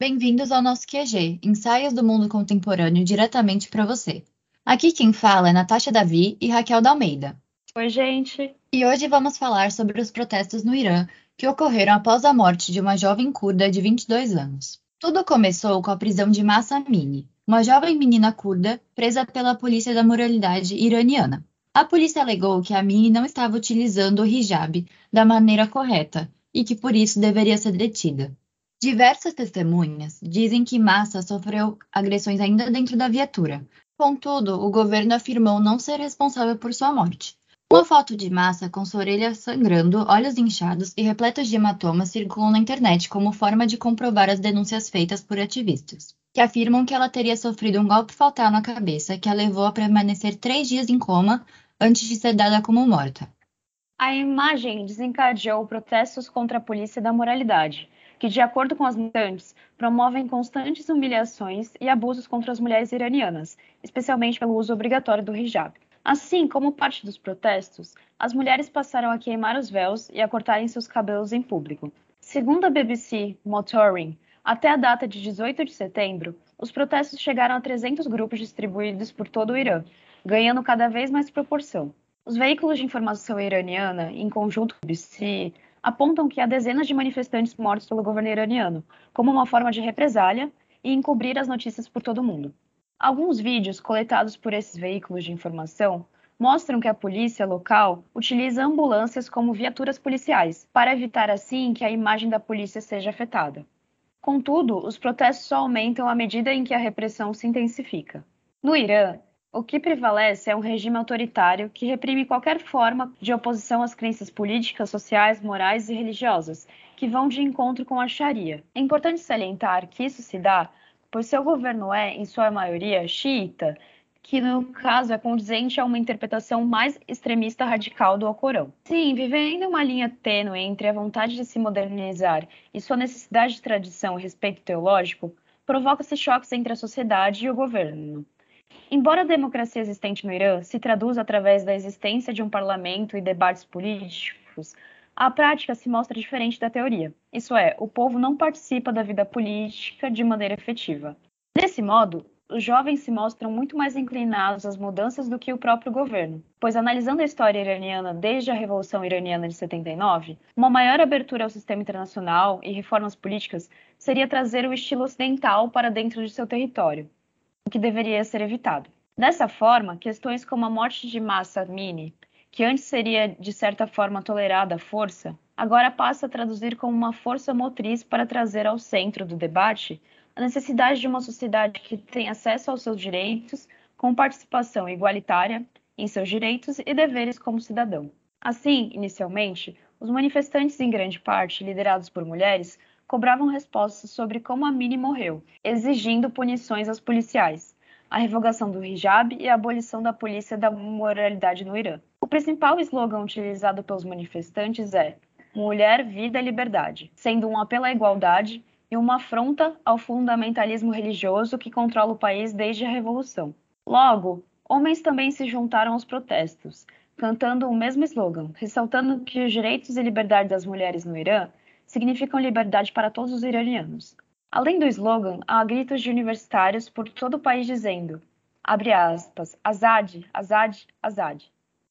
Bem-vindos ao nosso QG, Ensaios do Mundo Contemporâneo diretamente para você. Aqui quem fala é Natasha Davi e Raquel da Almeida. Oi, gente. E hoje vamos falar sobre os protestos no Irã que ocorreram após a morte de uma jovem curda de 22 anos. Tudo começou com a prisão de Massa Amini, uma jovem menina curda presa pela polícia da moralidade iraniana. A polícia alegou que a Amini não estava utilizando o hijab da maneira correta e que por isso deveria ser detida. Diversas testemunhas dizem que Massa sofreu agressões ainda dentro da viatura. Contudo, o governo afirmou não ser responsável por sua morte. Uma foto de Massa com sua orelha sangrando, olhos inchados e repletos de hematomas circulam na internet como forma de comprovar as denúncias feitas por ativistas que afirmam que ela teria sofrido um golpe fatal na cabeça que a levou a permanecer três dias em coma antes de ser dada como morta. A imagem desencadeou protestos contra a polícia da moralidade, que, de acordo com as militantes, promovem constantes humilhações e abusos contra as mulheres iranianas, especialmente pelo uso obrigatório do hijab. Assim como parte dos protestos, as mulheres passaram a queimar os véus e a cortarem seus cabelos em público. Segundo a BBC Motoring, até a data de 18 de setembro, os protestos chegaram a 300 grupos distribuídos por todo o Irã, ganhando cada vez mais proporção. Os veículos de informação iraniana, em conjunto com o BBC, apontam que há dezenas de manifestantes mortos pelo governo iraniano, como uma forma de represália e encobrir as notícias por todo o mundo. Alguns vídeos coletados por esses veículos de informação mostram que a polícia local utiliza ambulâncias como viaturas policiais, para evitar assim que a imagem da polícia seja afetada. Contudo, os protestos só aumentam à medida em que a repressão se intensifica. No Irã, o que prevalece é um regime autoritário que reprime qualquer forma de oposição às crenças políticas, sociais, morais e religiosas, que vão de encontro com a Sharia. É importante salientar que isso se dá pois seu governo é, em sua maioria, xiita que no caso é condizente a uma interpretação mais extremista radical do Alcorão. Sim, vivendo uma linha tênue entre a vontade de se modernizar e sua necessidade de tradição e respeito teológico, provoca-se choques entre a sociedade e o governo. Embora a democracia existente no Irã se traduza através da existência de um parlamento e debates políticos, a prática se mostra diferente da teoria. Isso é, o povo não participa da vida política de maneira efetiva. Desse modo, os jovens se mostram muito mais inclinados às mudanças do que o próprio governo, pois analisando a história iraniana desde a Revolução Iraniana de 79, uma maior abertura ao sistema internacional e reformas políticas seria trazer o estilo ocidental para dentro de seu território, o que deveria ser evitado. Dessa forma, questões como a morte de Massa Amini, que antes seria de certa forma tolerada à força, agora passa a traduzir como uma força motriz para trazer ao centro do debate a necessidade de uma sociedade que tenha acesso aos seus direitos, com participação igualitária em seus direitos e deveres como cidadão. Assim, inicialmente, os manifestantes, em grande parte liderados por mulheres, cobravam respostas sobre como a Mini morreu, exigindo punições aos policiais, a revogação do hijab e a abolição da polícia da moralidade no Irã. O principal slogan utilizado pelos manifestantes é Mulher, Vida, Liberdade, sendo um apelo à igualdade e uma afronta ao fundamentalismo religioso que controla o país desde a Revolução. Logo, homens também se juntaram aos protestos, cantando o mesmo slogan, ressaltando que os direitos e liberdade das mulheres no Irã significam liberdade para todos os iranianos. Além do slogan, há gritos de universitários por todo o país dizendo, abre aspas, Azad, Azad, Azad,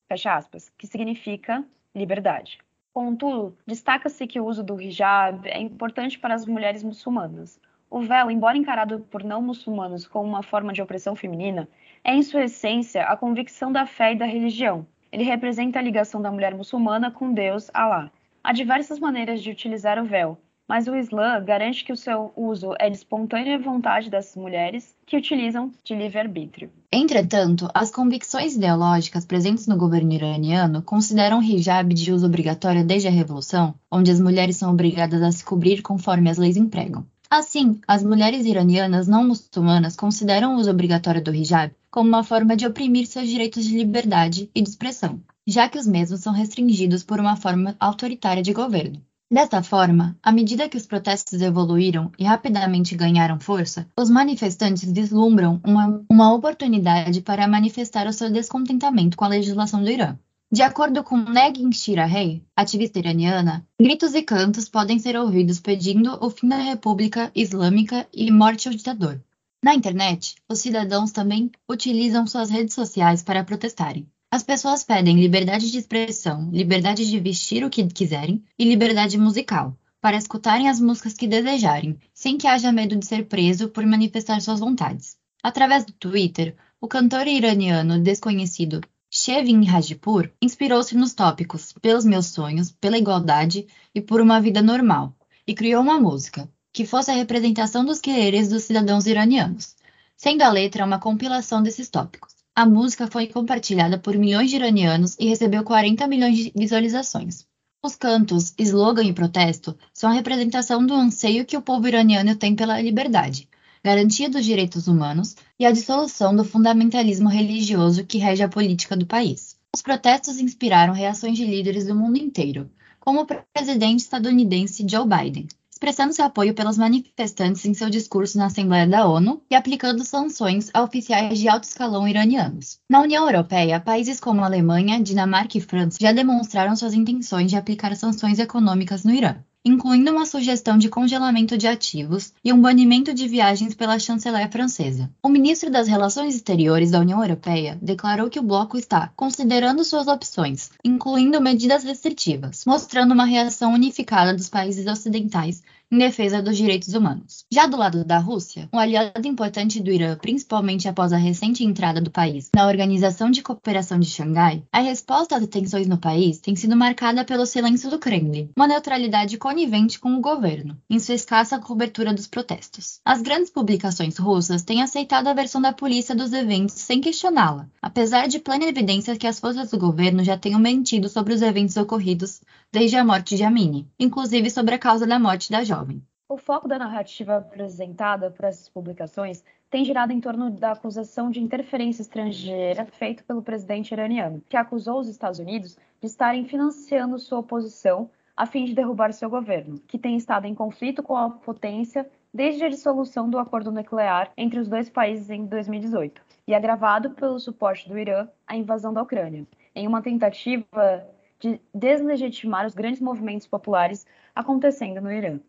fecha aspas, que significa liberdade. Contudo, destaca-se que o uso do hijab é importante para as mulheres muçulmanas. O véu, embora encarado por não muçulmanos como uma forma de opressão feminina, é em sua essência a convicção da fé e da religião. Ele representa a ligação da mulher muçulmana com Deus, Alá. Há diversas maneiras de utilizar o véu, mas o Islã garante que o seu uso é de espontânea vontade dessas mulheres que utilizam de livre-arbítrio. Entretanto, as convicções ideológicas presentes no governo iraniano consideram o hijab de uso obrigatório desde a Revolução, onde as mulheres são obrigadas a se cobrir conforme as leis empregam. Assim, as mulheres iranianas não muçulmanas consideram o uso obrigatório do hijab como uma forma de oprimir seus direitos de liberdade e de expressão, já que os mesmos são restringidos por uma forma autoritária de governo. Dessa forma, à medida que os protestos evoluíram e rapidamente ganharam força, os manifestantes vislumbram uma, uma oportunidade para manifestar o seu descontentamento com a legislação do Irã. De acordo com Negin Shirahei, ativista iraniana, gritos e cantos podem ser ouvidos pedindo o fim da República Islâmica e morte ao ditador. Na internet, os cidadãos também utilizam suas redes sociais para protestarem. As pessoas pedem liberdade de expressão, liberdade de vestir o que quiserem e liberdade musical, para escutarem as músicas que desejarem, sem que haja medo de ser preso por manifestar suas vontades. Através do Twitter, o cantor iraniano desconhecido Shevin Hajipur inspirou-se nos tópicos Pelos meus sonhos, pela igualdade e por uma vida normal, e criou uma música, que fosse a representação dos quereres dos cidadãos iranianos, sendo a letra uma compilação desses tópicos. A música foi compartilhada por milhões de iranianos e recebeu 40 milhões de visualizações. Os cantos, slogan e protesto são a representação do anseio que o povo iraniano tem pela liberdade, garantia dos direitos humanos e a dissolução do fundamentalismo religioso que rege a política do país. Os protestos inspiraram reações de líderes do mundo inteiro, como o presidente estadunidense Joe Biden, expressando seu apoio pelos manifestantes em seu discurso na Assembleia da ONU e aplicando sanções a oficiais de alto escalão iranianos. Na União Europeia, países como Alemanha, Dinamarca e França já demonstraram suas intenções de aplicar sanções econômicas no Irã incluindo uma sugestão de congelamento de ativos e um banimento de viagens pela chanceler francesa. O ministro das Relações Exteriores da União Europeia declarou que o bloco está considerando suas opções, incluindo medidas restritivas, mostrando uma reação unificada dos países ocidentais em defesa dos direitos humanos. Já do lado da Rússia, um aliado importante do Irã, principalmente após a recente entrada do país na Organização de Cooperação de Xangai, a resposta às tensões no país tem sido marcada pelo silêncio do Kremlin, uma neutralidade conivente com o governo, em sua escassa cobertura dos protestos. As grandes publicações russas têm aceitado a versão da polícia dos eventos sem questioná-la, apesar de plena evidência que as forças do governo já tenham mentido sobre os eventos ocorridos desde a morte de Amini, inclusive sobre a causa da morte da jovem. O foco da narrativa apresentada por essas publicações tem girado em torno da acusação de interferência estrangeira feita pelo presidente iraniano, que acusou os Estados Unidos de estarem financiando sua oposição a fim de derrubar seu governo, que tem estado em conflito com a potência desde a dissolução do acordo nuclear entre os dois países em 2018, e agravado pelo suporte do Irã à invasão da Ucrânia, em uma tentativa de deslegitimar os grandes movimentos populares acontecendo no Irã.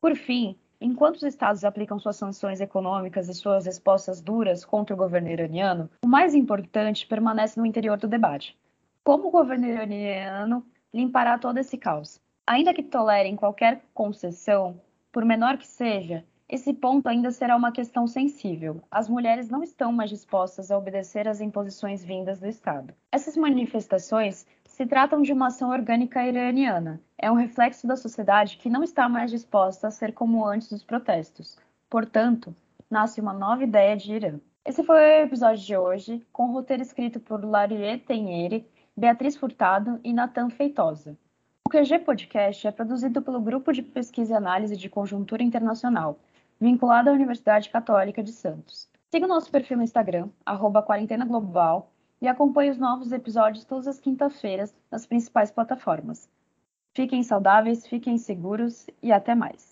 Por fim, enquanto os estados aplicam suas sanções econômicas e suas respostas duras contra o governo iraniano, o mais importante permanece no interior do debate. Como o governo iraniano limpará todo esse caos? Ainda que tolerem qualquer concessão, por menor que seja, esse ponto ainda será uma questão sensível. As mulheres não estão mais dispostas a obedecer às imposições vindas do Estado. Essas manifestações se tratam de uma ação orgânica iraniana. É um reflexo da sociedade que não está mais disposta a ser como antes dos protestos. Portanto, nasce uma nova ideia de Irã. Esse foi o episódio de hoje, com o roteiro escrito por Larie Tenheri, Beatriz Furtado e Natan Feitosa. O QG Podcast é produzido pelo Grupo de Pesquisa e Análise de Conjuntura Internacional, vinculado à Universidade Católica de Santos. Siga o nosso perfil no Instagram, arroba Quarentena Global, e acompanhe os novos episódios todas as quintas-feiras nas principais plataformas. Fiquem saudáveis, fiquem seguros e até mais.